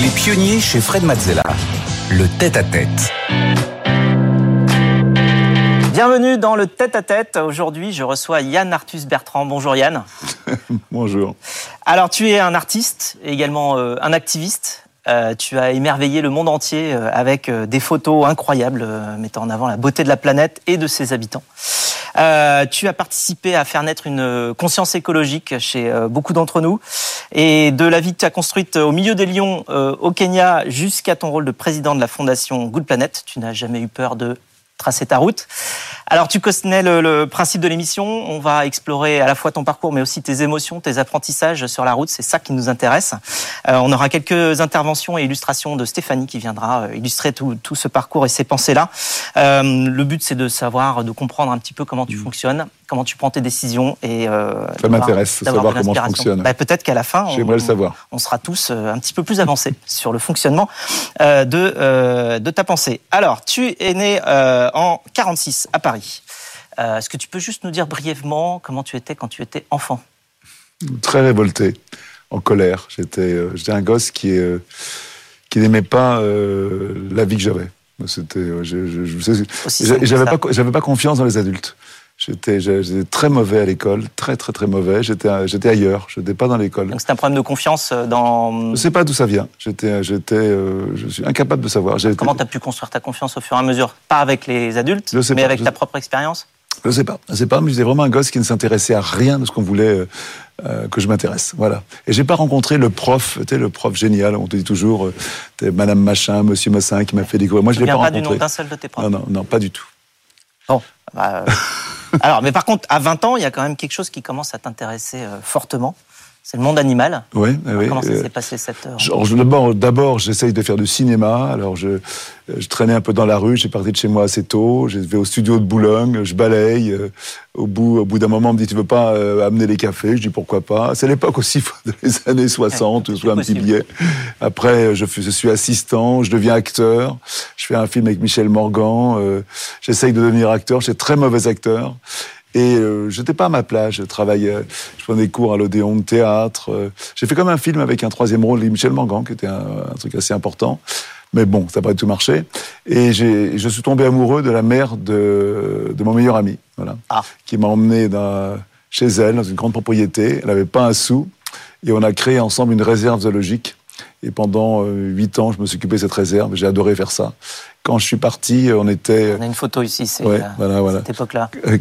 Les pionniers chez Fred Mazzella. Le tête-à-tête. Bienvenue dans le tête-à-tête. Aujourd'hui, je reçois Yann Arthus Bertrand. Bonjour Yann. Bonjour. Alors, tu es un artiste, également euh, un activiste. Euh, tu as émerveillé le monde entier euh, avec euh, des photos incroyables euh, mettant en avant la beauté de la planète et de ses habitants. Euh, tu as participé à faire naître une euh, conscience écologique chez euh, beaucoup d'entre nous. Et de la vie que tu as construite au milieu des lions au Kenya jusqu'à ton rôle de président de la fondation Good Planet, tu n'as jamais eu peur de tracer ta route. Alors tu connais le, le principe de l'émission, on va explorer à la fois ton parcours mais aussi tes émotions, tes apprentissages sur la route, c'est ça qui nous intéresse. Euh, on aura quelques interventions et illustrations de Stéphanie qui viendra euh, illustrer tout, tout ce parcours et ces pensées-là. Euh, le but c'est de savoir, de comprendre un petit peu comment tu fonctionnes, comment tu prends tes décisions et euh, Ça m'intéresse savoir comment je l'inspiration. fonctionne. Bah, Peut-être qu'à la fin, on- le savoir. on sera tous euh, un petit peu plus avancés sur le fonctionnement euh, de, euh, de ta pensée. Alors, tu es né en 46 à Paris. Est-ce que tu peux juste nous dire brièvement comment tu étais quand tu étais enfant? Très révolté, en colère. J'étais un gosse qui, qui n'aimait pas la vie que j'avais. C'était, je- je- je- je- Aussi simple que J'avais ça. pas, j'avais pas confiance dans les adultes. J'étais j'étais très mauvais à l'école, très très très mauvais. J'étais j'étais ailleurs, j'étais pas dans l'école. Donc c'est un problème de confiance euh, dans Je sais pas d'où ça vient. J'étais j'étais euh, je suis incapable de savoir. Comment tu as pu construire ta confiance au fur et à mesure, pas avec les adultes, Je sais mais pas, avec je- ta propre expérience? Je sais pas, je sais pas, mais j'étais vraiment un gosse qui ne s'intéressait à rien de ce qu'on voulait euh, euh, que je m'intéresse. Voilà. Et j'ai pas rencontré le prof, tu sais, le prof génial. On te dit toujours, euh, t'es Madame Machin, Monsieur Massin qui m'a fait découvrir. Moi, je Je ne l'ai pas pas du nom rencontré. d'un seul de tes profs? Non, non, non, pas du tout. Bon, bah, euh, alors, mais par contre, à 20 ans, il y a quand même quelque chose qui commence à t'intéresser euh, fortement. C'est le monde animal. Oui, oui. Comment ça euh, s'est passé cette heure je- D'abord, j'essaye de faire du cinéma. Alors, je, je traînais un peu dans la rue. J'ai parti de chez moi assez tôt. Je vais au studio de Boulogne. Je balaye. euh, Au bout, au bout d'un moment, on me dit, tu veux pas euh, amener les cafés? Je dis, pourquoi pas? C'est l'époque aussi des années 60. Ouais, je un petit billet. Après, je, je suis assistant. Je deviens acteur. Je fais un film avec Michel Morgan. euh, J'essaye de devenir acteur. J'étais très mauvais acteur. Et euh, j'étais pas à ma place. Je travaillais, je prenais cours à l'Odéon de théâtre. euh, J'ai fait comme un film avec un troisième rôle de Michel Morgan, qui était un, un truc assez important. Mais bon, ça n'a pas du tout marché. Et je suis tombé amoureux de la mère de, de mon meilleur ami, voilà, Ah. qui m'a emmené dans, chez elle, dans une grande propriété. Elle n'avait pas un sou. Et on a créé ensemble une réserve zoologique. Et pendant euh, huit ans, je me suis occupé de cette réserve. J'ai adoré faire ça. Quand je suis parti, on était... On a une photo ici, c'est Ouais, euh, voilà, voilà. cette époque-là. euh,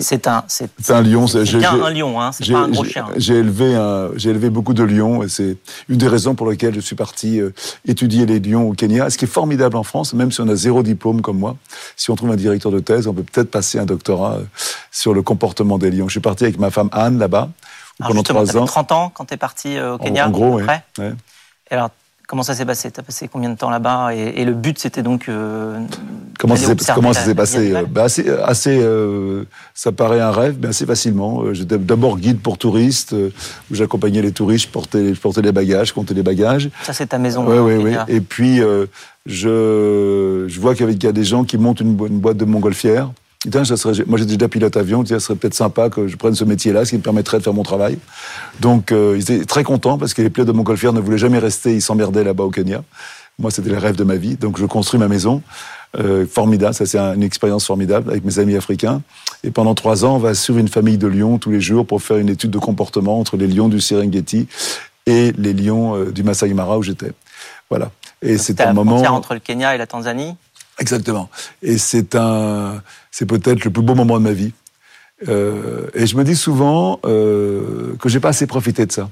c'est- un, c'est C'est un lion. c'est bien un lion, hein, c'est pas un gros chien. J'ai élevé, un- j'ai élevé beaucoup de lions et c'est une des raisons pour lesquelles je suis parti euh, étudier les lions au Kenya. Ce qui est formidable en France, même si on a zéro diplôme comme moi, si on trouve un directeur de thèse, on peut peut-être passer un doctorat sur le comportement des lions. Je suis parti avec ma femme Anne là-bas Alors pendant trois ans. 30 ans quand t'es parti euh, au En- Kenya en, gros, oui. Ouais. Et alors, comment ça s'est passé? T'as passé combien de temps là-bas? Et, et le but, c'était donc... euh, Comment ça s'est comment ça passé euh, bah, assez, assez euh, ça paraît un rêve, mais assez facilement. J'étais d'abord guide pour touristes, où j'accompagnais les touristes, je portais, je portais les bagages, je comptais les bagages. Ça, c'est ta maison. Oui, oui, oui. Et puis, euh, je, je vois qu'il y a des gens qui montent une, une boîte de montgolfière. Disent, ça serait, moi, j'étais déjà pilote avion. Ça serait peut-être sympa que je prenne ce métier-là, ce qui me permettrait de faire mon travail. Donc, euh, ils étaient très contents parce que les pilotes de montgolfière ne voulaient jamais rester. Ils s'emmerdaient là-bas au Kenya. Moi, c'était le rêve de ma vie. Donc, je construis ma maison. Euh, formidable. Ça, c'est un- une expérience formidable avec mes amis africains. Et pendant trois ans, on va suivre une famille de lions tous les jours pour faire une étude de comportement entre les lions du Serengeti et les lions euh, du Masai Mara où j'étais. Voilà. Et c'est C'était un moment. entre le Kenya et la Tanzanie. Exactement. Et c'est un, c'est peut-être le plus beau moment de ma vie. Euh, et je me dis souvent euh, que j'ai pas assez profité de ça.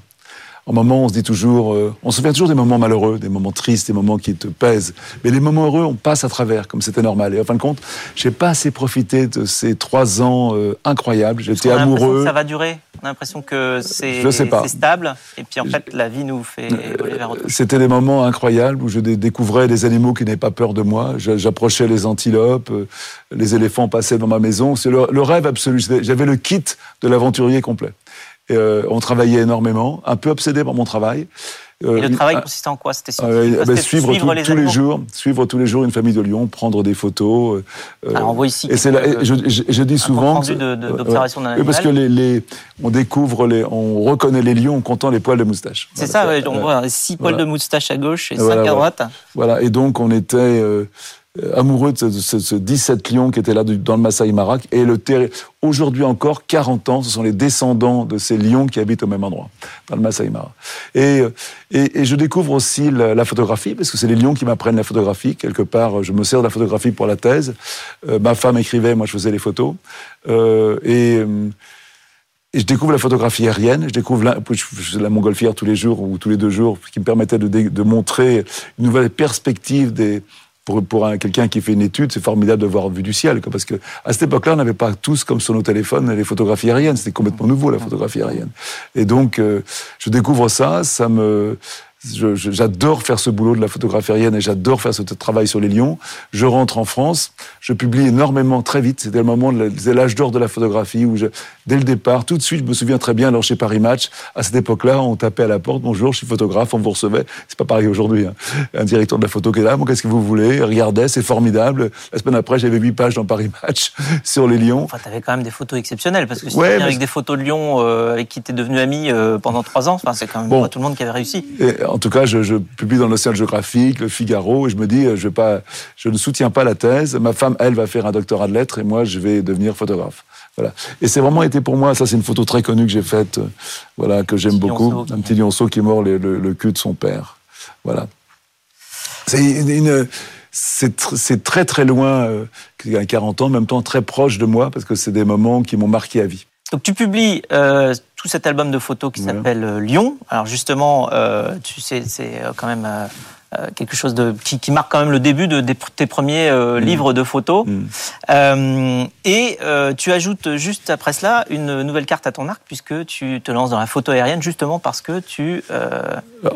En moment, on se dit toujours, euh, on se souvient toujours des moments malheureux, des moments tristes, des moments qui te pèsent. Mais les moments heureux, on passe à travers, comme c'était normal. Et en fin de compte, j'ai pas assez profité de ces trois ans euh, incroyables. J'étais amoureux. que ça va durer. On a l'impression que c'est stable. Et puis en fait, la vie nous fait évoluer vers autre chose. C'était des moments incroyables où je dé- découvrais des animaux qui n'avaient pas peur de moi. J'approchais les antilopes, euh, les éléphants passaient dans ma maison. C'est le, le rêve absolu. J'avais le kit de l'aventurier complet. Euh, on travaillait énormément, un peu obsédé par mon travail. Et le travail consistait en quoi C'était ben, suivre, suivre tous les jours, suivre tous les jours une famille de lions, prendre des photos. Alors on voit ici. Et, là, je, je, je, dis souvent. Oui, parce que les, les, on découvre, les, on reconnaît les lions en comptant les poils de moustache. C'est ça, on voit six poils de moustache à gauche et cinq à droite. Voilà, et donc on était euh, amoureux de ce, ce, 17 lions qui étaient là dans le Massaï Mara. Et le aujourd'hui encore, 40 ans, ce sont les descendants de ces lions qui habitent au même endroit, dans le Massaï Mara. Et, euh, et, et, je découvre aussi la, photographie, parce que c'est les lions qui m'apprennent la photographie. Quelque part, je me sers de la photographie pour la thèse. Euh, ma femme écrivait, moi je faisais les photos. Euh, et... Et je découvre la photographie aérienne, je découvre la, la montgolfière tous les jours ou tous les deux jours, ce qui me permettait de, de montrer une nouvelle perspective des, pour, pour quelqu'un qui fait une étude, c'est formidable de voir vue du ciel, parce que à cette époque-là, on n'avait pas tous comme sur nos téléphones les photographies aériennes. C'était complètement nouveau la photographie aérienne. Et donc, euh, je découvre ça, ça me J'adore faire ce boulot de la photographie aérienne et j'adore faire ce travail sur les lions. Je rentre en France, je publie énormément très vite. C'était le moment, c'est l'âge d'or de la photographie où je, dès le départ, tout de suite, je me souviens très bien, alors chez Paris Match, à cette époque-là, on tapait à la porte, bonjour, je suis photographe, on vous recevait. C'est pas pareil aujourd'hui. Hein. Un directeur de la photo qui est là, bon, qu'est-ce que vous voulez? Regardez, c'est formidable. La semaine après, j'avais huit pages dans Paris Match sur les lions. Enfin, t'avais quand même des photos exceptionnelles parce que si ouais, avec des photos de lions euh, avec qui t'es devenu ami euh, pendant trois ans, enfin, c'est quand même pas tout le monde qui avait réussi. Et, en tout cas, je, je publie dans l'Océan géographique, le Figaro, et je me dis, je, vais pas, je ne soutiens pas la thèse. Ma femme, elle, va faire un doctorat de lettres, et moi, je vais devenir photographe. Voilà. Et c'est vraiment été pour moi, ça c'est une photo très connue que j'ai faite, euh, voilà, que j'aime beaucoup. Un petit lionceau qui mord le, le, cul de son père. Voilà. C'est une, c'est très très loin, euh, il y a 40 ans, en même temps très proche de moi, parce que c'est des moments qui m'ont marqué à vie. Donc tu publies euh, tout cet album de photos qui s'appelle euh, Lyon. Alors justement, tu sais, c'est quand même quelque chose de, qui, qui, marque quand même le début de, tes premiers euh, mm. livres de photos. Mm. Euh, et tu ajoutes juste après cela une nouvelle carte à ton arc puisque tu te lances dans la photo aérienne justement parce que tu...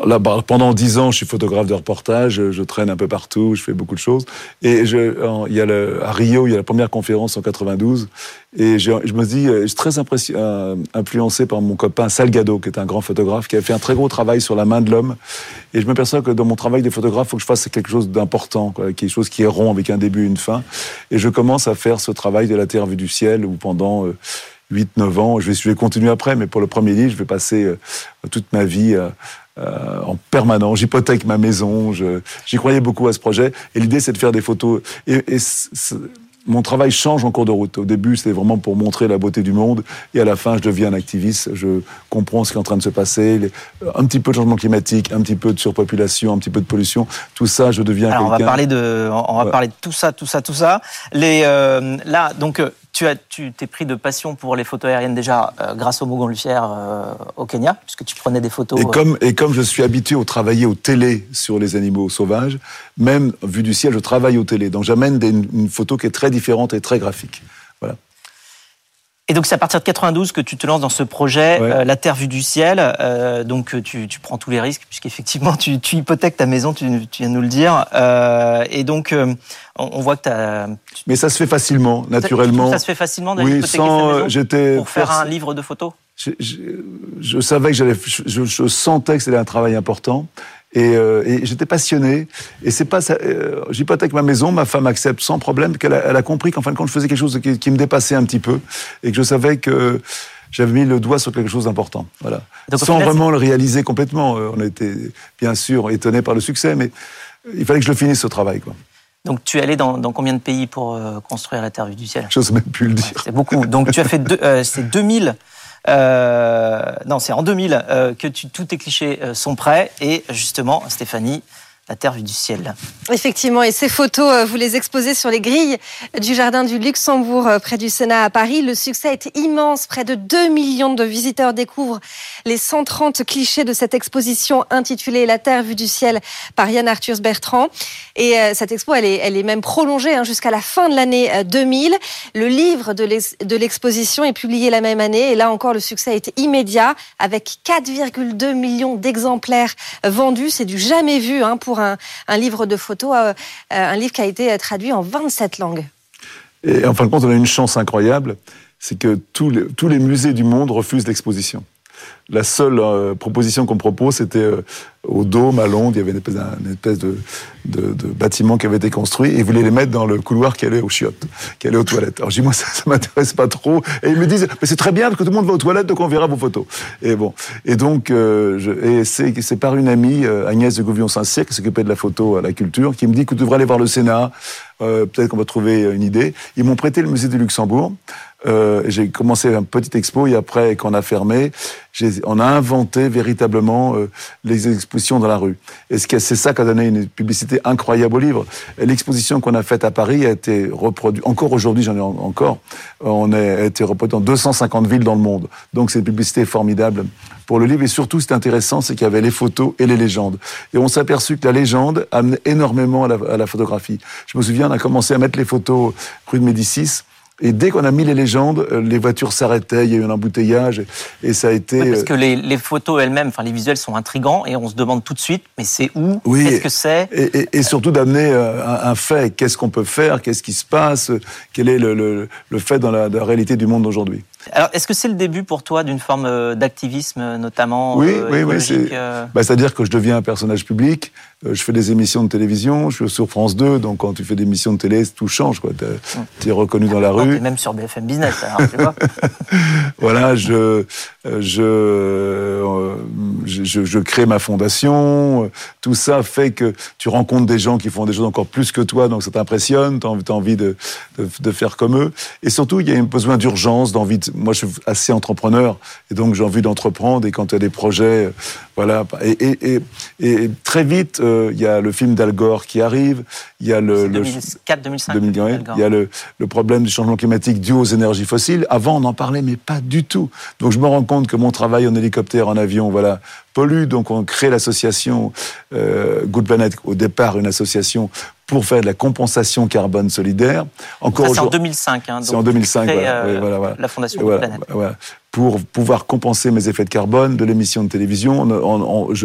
Là, bah, pendant dix ans, je suis photographe de reportage, je traîne un peu partout, je fais beaucoup de choses. Et je, il y a le, à Rio, il y a la première conférence en 92. Et je, je me dis, je suis très influencé par mon copain Salgado, qui est un grand photographe, qui a fait un très gros travail sur la main de l'homme. Et je m'aperçois que dans mon travail de photographe, il faut que je fasse quelque chose d'important, quelque chose qui est rond avec un début et une fin. Et je commence à faire ce travail de la Terre vue du ciel où pendant 8-9 euh, ans, je vais, continuer après, mais pour le premier livre, je vais passer euh, toute ma vie euh, en permanence. J'hypothèque ma maison. J'y croyais beaucoup à ce projet. Et l'idée, c'est de faire des photos. Et, et mon travail change en cours de route. Au début, c'était vraiment pour montrer la beauté du monde, et à la fin, je deviens un activiste. Je comprends ce qui est en train de se passer, un petit peu de changement climatique, un petit peu de surpopulation, un petit peu de pollution. Tout ça, je deviens. Alors, on va parler de, on va parler de tout ça, tout ça, tout ça. Les, euh, là, donc, euh, tu as, tu t'es pris de passion pour les photos aériennes déjà euh, grâce au montgolfière euh, au Kenya, puisque tu prenais des photos. Et comme, et comme je suis habitué au travailler au télé sur les animaux sauvages, même vu du ciel, je travaille au télé. Donc j'amène une photo qui est très différente et très graphique. Voilà. Et donc c'est à partir de 92 que tu te lances dans ce projet, euh, La Terre vue du ciel. Euh, donc tu, tu, prends tous les risques puisqu'effectivement tu, tu hypothèques ta maison, tu, tu viens de nous le dire. Euh, et donc on, on, voit que tu as... Mais ça se fait facilement, naturellement. Ça, se fait facilement oui, sans, j'étais pour faire un livre de photos? Je, je, je, savais que j'allais, je, je, sentais que c'était un travail important. Et, euh, et j'étais passionné. Et c'est pas, euh, j'hypothèque ma maison, ma femme accepte sans problème, qu'elle a, elle a compris qu'en fin de compte, je faisais quelque chose qui, qui, me dépassait un petit peu, et que je savais que j'avais mis le doigt sur quelque chose d'important. Voilà. sans vraiment le réaliser complètement. Euh, on était bien sûr étonnés par le succès, mais il fallait que je le finisse ce travail, quoi. Donc tu es allé dans, dans combien de pays pour euh, construire la Terre vue du ciel? J'ose même plus le dire. c'est beaucoup. Donc tu as fait deux, euh, c'est 2000 euh, non, c'est en 2000 euh, que tu, tous tes clichés euh, sont prêts. Et justement, Stéphanie, la terre vue du ciel. Effectivement, et ces photos, euh, vous les exposez sur les grilles du Jardin du Luxembourg, euh, près du Sénat à Paris. Le succès est immense. Près de 2 millions de visiteurs découvrent les 130 clichés de cette exposition intitulée La Terre vue du ciel par Yann Arthur Bertrand. Et euh, cette expo, elle est, elle est même prolongée hein, jusqu'à la fin de l'année 2000. Le livre de l'exposition est publié la même année. Et là encore, le succès est immédiat avec 4,2 millions d'exemplaires vendus. C'est du jamais vu hein, un, livre de photos, euh, euh, un livre qui a été traduit en 27 langues. Et en fin de compte, on a une chance incroyable, c'est que tous les musées du monde refusent l'exposition. La seule euh, proposition qu'on propose, c'était euh, au Dôme à Londres. Il y avait une espèce, de, bâtiment qui avait été construit et ils voulaient les mettre dans le couloir qui allait aux chiottes, qui allait aux toilettes. Alors je dis moi ça, ça m'intéresse pas trop. Et ils me disent mais c'est très bien parce que tout le monde va aux toilettes donc on verra vos photos. Et bon et donc euh, c'est par une amie Agnès de Gouvion-Saint-Cyr qui s'occupait de la photo à la culture qui me dit que tu devrais aller voir le Sénat. Euh, Peut-être qu'on va trouver une idée. Ils m'ont prêté le musée du Luxembourg. Euh, j'ai commencé un petit expo et après qu'on a fermé, on a inventé véritablement euh, les expositions dans la rue. Et c'est ça qui a donné une publicité incroyable au livre. L'exposition qu'on a faite à Paris a été reproduite, encore aujourd'hui j'en ai encore, on a été reproduite dans 250 villes dans le monde. Donc c'est une publicité formidable pour le livre. Et surtout, c'est intéressant, c'est qu'il y avait les photos et les légendes. Et on s'est aperçu que la légende amenait énormément à la, à la, photographie. Je me souviens, on a commencé à mettre les photos rue de Médicis. Et dès qu'on a mis les légendes, euh, les voitures s'arrêtaient, il y a eu un embouteillage, et ça a été... Oui, parce que les, les photos elles-mêmes, enfin les visuels sont intrigants, et on se demande tout de suite, mais c'est où? Oui, Qu'est-ce que c'est? Et, et, et, surtout d'amener euh, un, un fait, qu'est-ce qu'on peut faire, qu'est-ce qui se passe, quel est le, le, le fait dans la, dans la réalité du monde d'aujourd'hui? Alors, est-ce que c'est le début pour toi d'une forme euh, d'activisme, notamment Oui, euh, oui, oui. C'est, euh... bah, c'est-à-dire que je deviens un personnage public. Euh, je fais des émissions de télévision. Je suis sur France 2, donc quand tu fais des émissions de télé, tout change. Quoi. T'es, t'es reconnu dans la rue. T'es même sur BFM Business, alors, tu vois. voilà, je, je, je, je, crée ma fondation. Tout ça fait que tu rencontres des gens qui font des choses encore plus que toi, donc ça t'impressionne. T'as envie, t'as envie de, de, de faire comme eux. Et surtout, il y a un besoin d'urgence, d'envie de moi, je suis assez entrepreneur et donc j'ai envie d'entreprendre. Et quand il y a des projets, voilà. Et, et, et, et très vite, euh, il y a le film d'Al Gore qui arrive. Il y a le, 2004, 2005. 2005 il y a le, le, problème du changement climatique dû aux énergies fossiles. Avant, on en parlait, mais pas du tout. Donc, je me rends compte que mon travail en hélicoptère, en avion, voilà, pollue. Donc, on crée l'association euh, Good Planet. Au départ, une association pour faire de la compensation carbone solidaire. Encore c'est en 2005. Hein, c'est en 2005, voilà, euh, voilà, voilà. La Fondation voilà, Planète. Pour pouvoir compenser mes effets de carbone de l'émission de télévision.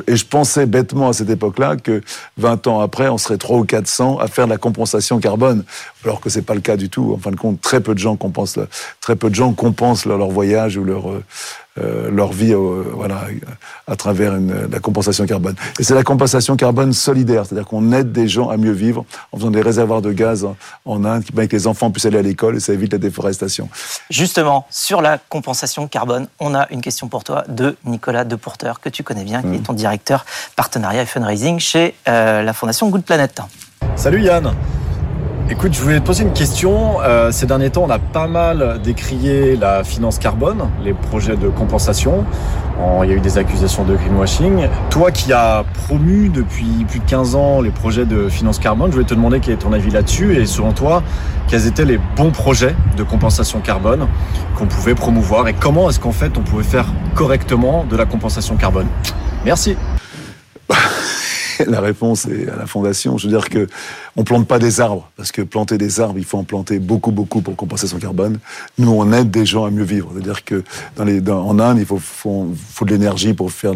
Et je pensais bêtement à cette époque-là que 20 ans après, on serait 3 ou 400 à faire de la compensation carbone, alors que c'est pas le cas du tout. En fin de compte, très peu de gens compensent, très peu de gens compensent leur, leur voyage ou leur euh, leur vie euh, voilà, à travers la compensation carbone. Et c'est la compensation carbone solidaire, c'est-à-dire qu'on aide des gens à mieux vivre en faisant des réservoirs de gaz en, en Inde, qui permettent que les enfants puissent aller à l'école et ça évite la déforestation. Justement, sur la compensation carbone, on a une question pour toi de Nicolas Deporteur, que tu connais bien, qui mmh. est ton directeur partenariat et fundraising chez euh, la Fondation Good Planet. Salut Yann Écoute, je voulais te poser une question. Euh, ces derniers temps, on a pas mal décrié la finance carbone, les projets de compensation. Il y a eu des accusations de greenwashing. Toi qui as promu depuis plus de 15 ans les projets de finance carbone, je voulais te demander quel est ton avis là-dessus et selon toi, quels étaient les bons projets de compensation carbone qu'on pouvait promouvoir et comment est-ce qu'en fait on pouvait faire correctement de la compensation carbone? Merci. la réponse est à la fondation. Je veux dire que on plante pas des arbres parce que planter des arbres, il faut en planter beaucoup, beaucoup pour compenser son carbone. Nous, on aide des gens à mieux vivre. C'est-à-dire que en Inde, il faut, de l'énergie pour faire,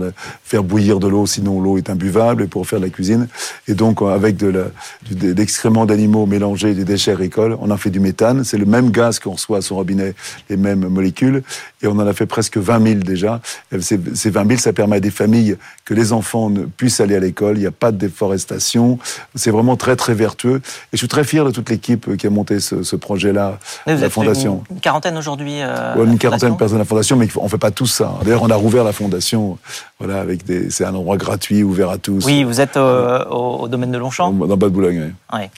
bouillir de l'eau, sinon l'eau est imbuvable, et pour faire de la cuisine. Et donc, avec de l'excrément d'animaux mélangés des déchets agricoles, on en fait du méthane. C'est le même gaz qu'on reçoit à son robinet, les mêmes molécules, et on en a fait presque 20 000 déjà. Ces, ces 20 000, ça permet à des familles que les enfants puissent aller à l'école. Il n'y a pas de déforestation. C'est vraiment très, très vertueux. Et je suis très fier de toute l'équipe qui a monté ce, ce projet-là, la fondation. Une, une quarantaine aujourd'hui. Euh, ouais, une quarantaine de personnes à la fondation, mais on fait pas tout ça. D'ailleurs, on a rouvert la fondation. Voilà, avec des, c'est un endroit gratuit, ouvert à tous. Oui, vous êtes euh, au, au, domaine de Longchamp. Dans Bas-de-Boulogne. Oui. Ouais.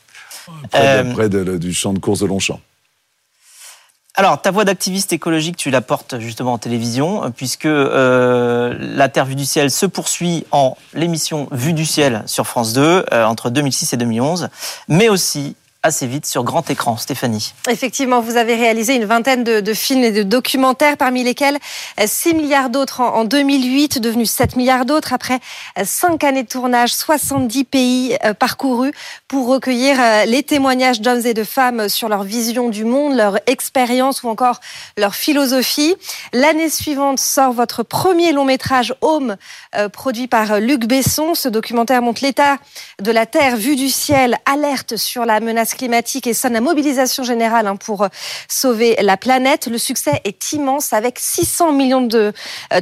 Près, euh... de, près de, du champ de course de Longchamp. Alors, ta voix d'activiste écologique, tu la portes justement en télévision, puisque euh, la Terre vue du ciel se poursuit en l'émission Vue du ciel sur France 2 euh, entre 2006 et 2011, mais aussi assez vite sur grand écran. Stéphanie. Effectivement, vous avez réalisé une vingtaine de, films et de documentaires, parmi lesquels 6 milliards d'autres en, en 2008, devenus 7 milliards d'autres après 5 années de tournage, 70 pays euh, parcourus pour recueillir euh, les témoignages d'hommes et de femmes sur leur vision du monde, leur expérience ou encore leur philosophie. L'année suivante sort votre premier long métrage Home, euh, produit par Luc Besson. Ce documentaire montre l'état de la Terre vue du ciel, alerte sur la menace climatique et sonne la mobilisation générale hein, pour sauver la planète. Le succès est immense avec 600 millions de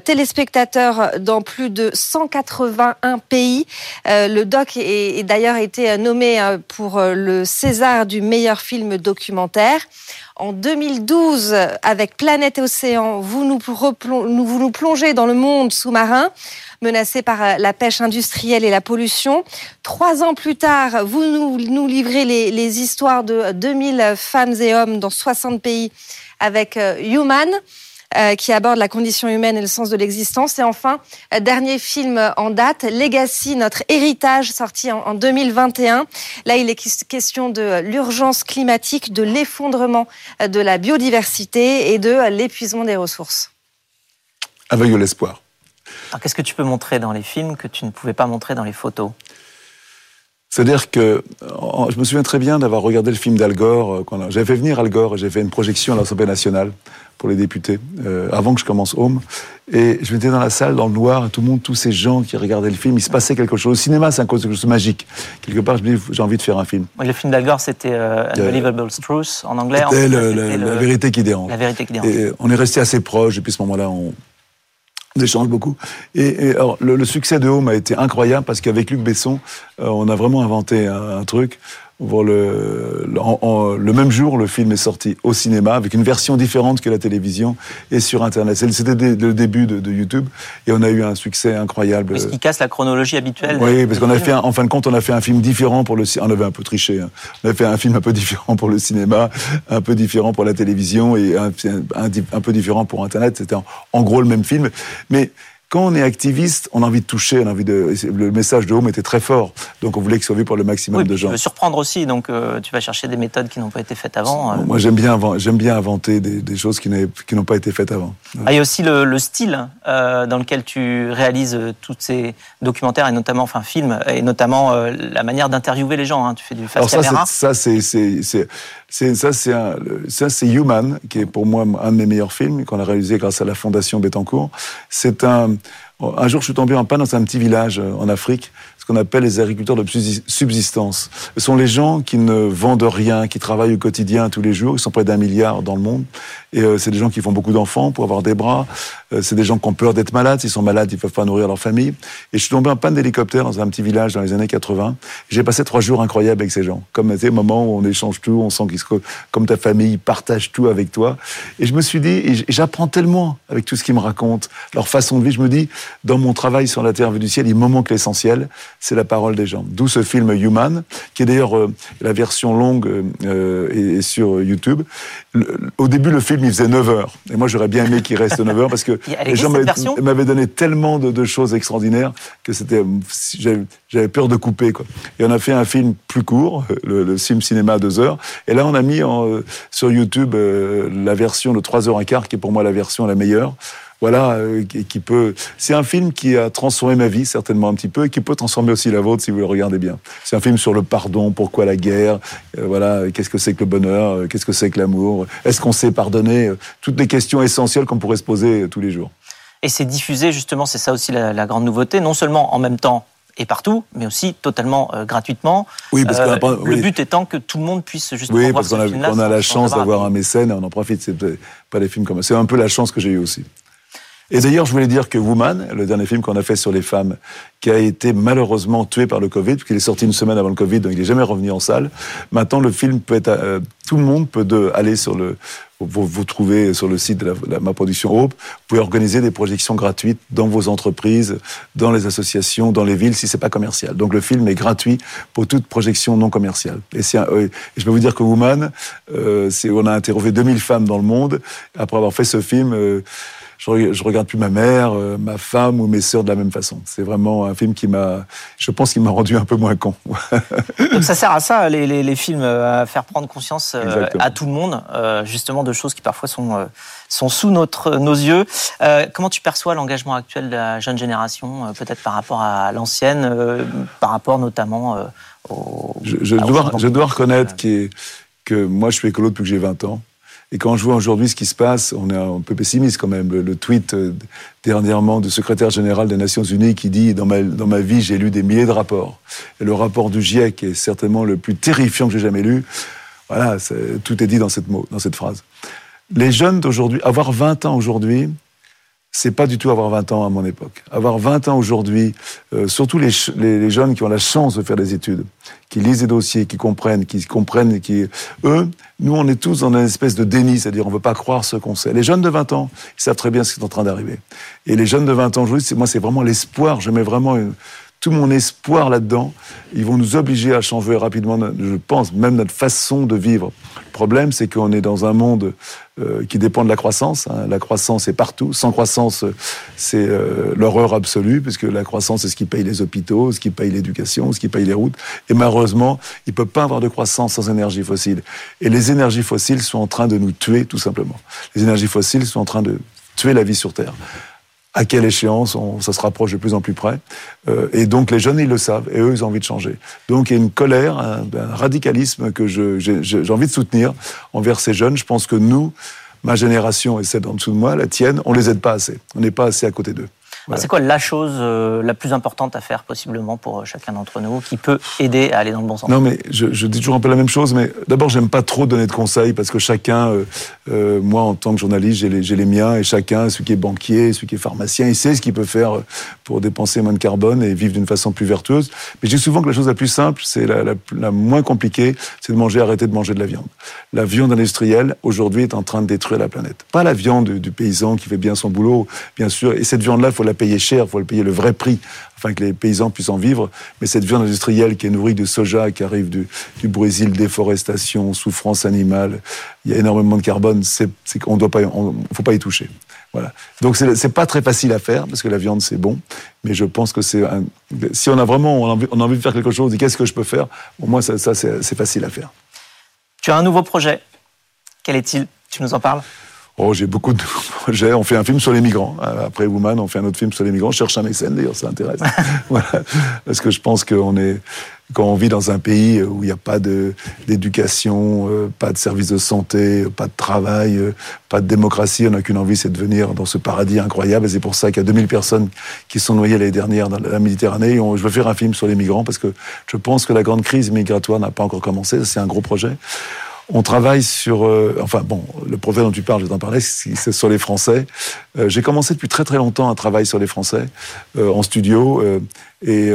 téléspectateurs dans plus de 181 pays. Le doc est, d'ailleurs été nommé pour le César du meilleur film documentaire. En 2012, avec Planète et Océan, vous nous, vous nous plongez dans le monde sous-marin menacé par euh, la pêche industrielle et la pollution. Trois ans plus tard, vous nous, livrez les, histoires de 2000 femmes et hommes dans 60 pays avec euh, Human. Euh, qui aborde la condition humaine et le sens de l'existence. Et enfin, dernier film en date, Legacy, notre héritage, sorti en, 2021. Là, il est question de l'urgence climatique, de l'effondrement de la biodiversité et de l'épuisement des ressources. Avec de l'espoir. Qu'est-ce que tu peux montrer dans les films que tu ne pouvais pas montrer dans les photos c'est-à-dire que je me souviens très bien d'avoir regardé le film d'Al Gore. J'avais fait venir Al Gore et j'ai fait une projection à l'Assemblée nationale pour les députés, euh, avant que je commence Home. Et je m'étais dans la salle, dans le noir, et tout le monde, tous ces gens qui regardaient le film, il se passait quelque chose. Le cinéma, c'est quelque chose de magique. Quelque part, je me dis, j'ai envie de faire un film. le film d'Al Gore, c'était euh, Unbelievable Truth en anglais. C'était la vérité qui dérange. La vérité qui dérange. Et on est resté assez proches, depuis ce moment-là, on, échange beaucoup. Et, alors, le, succès de Home a été incroyable parce qu'avec Luc Besson, euh, on a vraiment inventé un truc le, le, même jour, le film est sorti au cinéma avec une version différente que la télévision et sur Internet. C'était le début de, YouTube et on a eu un succès incroyable. Ce qui casse la chronologie habituelle. Oui, parce qu'on a fait, en fin de compte, on a fait un film différent pour le. On avait un peu triché. Hein. On a fait un film un peu différent pour le cinéma, un peu différent pour la télévision et un, un, peu différent pour Internet. C'était en, en gros le même film, mais quand on est activiste, on a envie de toucher, on a envie de. Le message de Home était très fort, donc on voulait qu'il soit vu par le maximum de gens. Tu veux surprendre aussi, donc euh, tu vas chercher des méthodes qui n'ont pas été faites avant. Euh. Moi, j'aime bien, j'aime bien inventer des, choses qui n'ont pas été faites avant. Ah, il y a aussi le, style euh, dans lequel tu réalises tous ces documentaires et notamment, enfin, films, et notamment la manière d'interviewer les gens. Hein. Tu fais du face caméra. Ça, c'est ça, c'est ça, c'est Human, qui est pour moi un de mes meilleurs films qu'on a réalisé grâce à la Fondation Bettencourt. C'est un un jour, je suis tombé en panne dans un petit village euh, en Afrique qu'on appelle les agriculteurs de subsistance. Ce sont les gens qui ne vendent rien, qui travaillent au quotidien tous les jours. Ils sont près d'un milliard dans le monde. Et euh, c'est des gens qui font beaucoup d'enfants pour avoir des bras. Euh, c'est des gens qui ont peur d'être malades. S'ils sont malades, ils peuvent pas nourrir leur famille. Et je suis tombé en panne d'hélicoptère dans un petit village dans les années 80. J'ai passé trois jours incroyables avec ces gens. Comme des moments où on échange tout, on sent qu'ils comme ta famille, ils partagent tout avec toi. Et je me suis dit, j'apprends tellement avec tout ce qu'ils me racontent, leur façon de vivre. Je me dis, dans mon travail sur la Terre vue du ciel, il me manque l'essentiel, c'est la parole des gens. D'où ce film Human, qui est d'ailleurs euh, la version longue euh, est, sur YouTube. au début, le film, il faisait 9 heures. Et moi, j'aurais bien aimé qu'il reste 9 heures parce que les gens m'avaient donné tellement de, choses extraordinaires que c'était, j'avais peur de couper. Quoi. Et on a fait un film plus court, le, le film cinéma 2 heures. Et là, on a mis en, euh, sur YouTube la version de 3 heures et quart, qui est pour moi la version la meilleure voilà, euh, qui, peut. C'est un film qui a transformé ma vie certainement un petit peu et qui peut transformer aussi la vôtre si vous le regardez bien. C'est un film sur le pardon, pourquoi la guerre, euh, voilà, qu'est-ce que c'est que le bonheur, euh, qu'est-ce que c'est que l'amour, est-ce qu'on sait pardonner, toutes les questions essentielles qu'on pourrait se poser tous les jours. Et c'est diffusé justement, c'est ça aussi la, grande nouveauté, non seulement en même temps et partout, mais aussi totalement gratuitement. Oui, parce le but étant que tout le monde puisse justement oui, parce qu'on a, on a la chance d'avoir un mécène, on en profite. C'est pas des films comme ça. C'est un peu la chance que j'ai eue aussi. Et d'ailleurs, je voulais dire que Woman, le dernier film qu'on a fait sur les femmes, qui a été malheureusement tué par le Covid, puisqu'il est sorti une semaine avant le Covid, donc il n'est jamais revenu en salle. Maintenant, le film peut être, euh, tout le monde peut aller sur le, vous, vous trouvez sur le site de, la, ma production Hope, vous pouvez organiser des projections gratuites dans vos entreprises, dans les associations, dans les villes, si c'est pas commercial. Donc le film est gratuit pour toute projection non commerciale. Et, euh, je peux vous dire que Woman, euh, on a interrogé 2000 femmes dans le monde après avoir fait ce film. Je, je regarde plus ma mère, euh, ma femme ou mes sœurs de la même façon. C'est vraiment un film qui m'a, je pense, qu'il m'a rendu un peu moins con. Donc ça sert à ça, les, les, les, films, euh, à faire prendre conscience euh, à tout le monde, justement, de choses qui parfois sont sont sous notre, nos yeux. comment tu perçois l'engagement actuel de la jeune génération, peut-être par rapport à l'ancienne, par rapport notamment au... Je, je dois, je dois reconnaître que moi, je suis écolo depuis que j'ai 20 ans. Et quand je vois aujourd'hui ce qui se passe, on est un peu pessimiste quand même. Le, tweet euh, dernièrement du secrétaire général des Nations Unies qui dit dans ma, dans ma vie, j'ai lu des milliers de rapports. Et le rapport du GIEC est certainement le plus terrifiant que j'ai jamais lu. Voilà, tout est dit dans cette, mot, dans cette phrase. Les jeunes d'aujourd'hui, avoir 20 ans aujourd'hui, c'est pas du tout avoir 20 ans à mon époque. Avoir 20 ans aujourd'hui, euh, surtout les, les, jeunes qui ont la chance de faire des études, qui lisent des dossiers, qui comprennent, qui comprennent, qui eux, nous on est tous dans une espèce de déni, c'est-à-dire on veut pas croire ce qu'on sait. Les jeunes de 20 ans, ils savent très bien ce qui est en train d'arriver. Et les jeunes de 20 ans aujourd'hui, moi c'est vraiment l'espoir. Je mets vraiment une, tout mon espoir là-dedans. Ils vont nous obliger à changer rapidement, je pense, même notre façon de vivre. Le problème, c'est qu'on est dans un monde euh, qui dépend de la croissance. Hein. La croissance est partout. Sans croissance, c'est euh, l'horreur absolue, puisque la croissance, c'est ce qui paye les hôpitaux, ce qui paye l'éducation, ce qui paye les routes. Et malheureusement, il ne peut pas avoir de croissance sans énergie fossile. Et les énergies fossiles sont en train de nous tuer, tout simplement. Les énergies fossiles sont en train de tuer la vie sur Terre à quelle échéance on, ça se rapproche de plus en plus près. Euh, et donc les jeunes, ils le savent, et eux, ils ont envie de changer. Donc il y a une colère, un, radicalisme que j'ai envie de soutenir envers ces jeunes. Je pense que nous, ma génération et celle en dessous de moi, la tienne, on les aide pas assez. On n'est pas assez à côté d'eux. C'est quoi la chose euh, la plus importante à faire possiblement pour euh, chacun d'entre nous qui peut aider à aller dans le bon sens? Non, mais je, je, dis toujours un peu la même chose, mais d'abord, j'aime pas trop donner de conseils parce que chacun, euh, euh moi en tant que journaliste, j'ai les, les, miens et chacun, celui qui est banquier, celui qui est pharmacien, il sait ce qu'il peut faire pour dépenser moins de carbone et vivre d'une façon plus vertueuse. Mais je dis souvent que la chose la plus simple, c'est la, la, la, moins compliquée, c'est de manger, arrêter de manger de la viande. La viande industrielle, aujourd'hui, est en train de détruire la planète. Pas la viande du, du paysan qui fait bien son boulot, bien sûr, et cette viande-là, il faut la payer cher, il faut le payer le vrai prix afin que les paysans puissent en vivre. Mais cette viande industrielle qui est nourrie de soja, qui arrive du, du Brésil, déforestation, souffrance animale, il y a énormément de carbone, c'est qu'on faut pas y toucher. Voilà. Donc c'est pas très facile à faire parce que la viande c'est bon, mais je pense que si on a vraiment on a, envie, de faire quelque chose, qu'est-ce que je peux faire? Au moins ça c'est facile à faire. Tu as un nouveau projet? Quel est-il? Tu nous en parles? Oh, j'ai beaucoup de projets. On fait un film sur les migrants. Après Woman, on fait un autre film sur les migrants. Je cherche un mécène, d'ailleurs, ça intéresse. voilà. Parce que je pense qu'on est, quand on vit dans un pays où il n'y a pas d'éducation, euh, pas de service de santé, pas de travail, euh, pas de démocratie, on n'a qu'une envie, c'est de venir dans ce paradis incroyable. Et c'est pour ça qu'il y a 2000 personnes qui sont noyées l'année dernière dans la Méditerranée. Et je veux faire un film sur les migrants parce que je pense que la grande crise migratoire n'a pas encore commencé. C'est un gros projet. On travaille sur, euh, enfin bon, le projet dont tu parles, je t'en parler, c'est sur les Français. Euh, j'ai commencé depuis très très longtemps un travail sur les Français euh, en studio et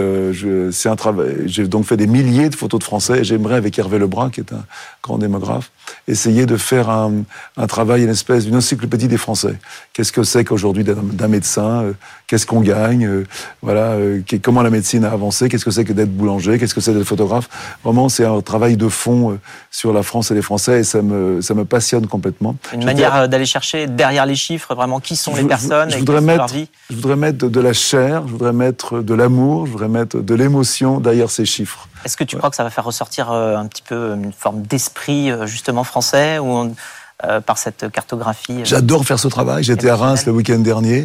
c'est un travail. J'ai donc fait des milliers de photos de Français. et J'aimerais avec Hervé Lebrun, qui est un grand démographe, essayer de faire un, un travail, une espèce d'une encyclopédie des Français. Qu'est-ce que c'est qu'aujourd'hui d'un médecin Qu'est-ce qu'on gagne Voilà, comment la médecine a avancé Qu'est-ce que c'est que d'être boulanger Qu'est-ce que c'est d'être photographe Vraiment, c'est un travail de fond sur la France et les Français et ça me, ça me passionne complètement. Une manière euh, d'aller chercher derrière les chiffres vraiment qui sont les personnes je, je voudrais mettre, leur vie. Je voudrais mettre de la chair, je voudrais mettre de l'amour, je voudrais mettre de l'émotion derrière ces chiffres. Est-ce que tu crois que ça va faire ressortir euh, un petit peu une forme d'esprit euh, justement français ou par cette cartographie J'adore faire ce travail. J'étais à Reims le week-end dernier.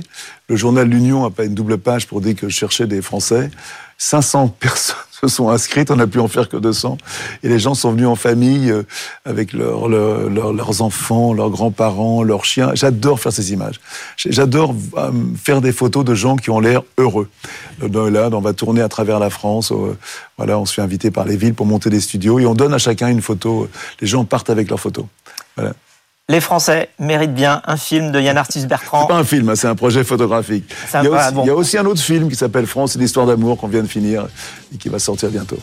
Le journal L'Union a pas une double page pour dire que je cherchais des Français. 500 personnes se sont inscrites, on n'a pu en faire que 200. Et les gens sont venus en famille euh, avec leur, leurs enfants, leurs grands-parents, leurs chiens. J'adore faire ces images. J'adore euh, faire des photos de gens qui ont l'air heureux. Là, on va tourner à travers la France. Voilà, on se fait inviter par les villes pour monter des studios et on donne à chacun une photo. Les gens partent avec leurs photos. Voilà. Les Français méritent bien un film de Yann Arthus Bertrand. C'est pas un film, hein, c'est un projet photographique. il, y aussi, il, y a aussi, un autre film qui s'appelle France, une histoire d'amour qu'on vient de finir et qui va sortir bientôt.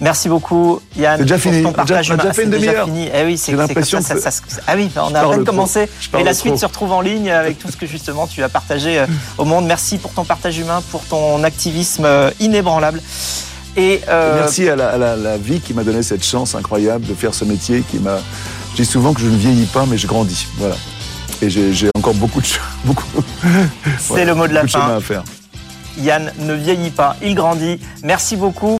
Merci beaucoup, Yann. C'est déjà fini. On a déjà, déjà fait une demi-heure. Eh oui, c'est l'impression ça, ça, ça, Ah oui, on a à peine commencé. Et la suite se retrouve en ligne avec tout ce que justement tu as partagé euh, au monde. Merci pour ton partage humain, pour ton activisme euh, inébranlable. Et, euh... Merci à la, à la, la vie qui m'a donné cette chance incroyable de faire ce métier qui m'a dis souvent que je ne vieillis pas, mais je grandis. Voilà. Et j'ai encore beaucoup de beaucoup. C'est le mot de la fin. à faire. Yann ne vieillit pas, il grandit. Merci beaucoup.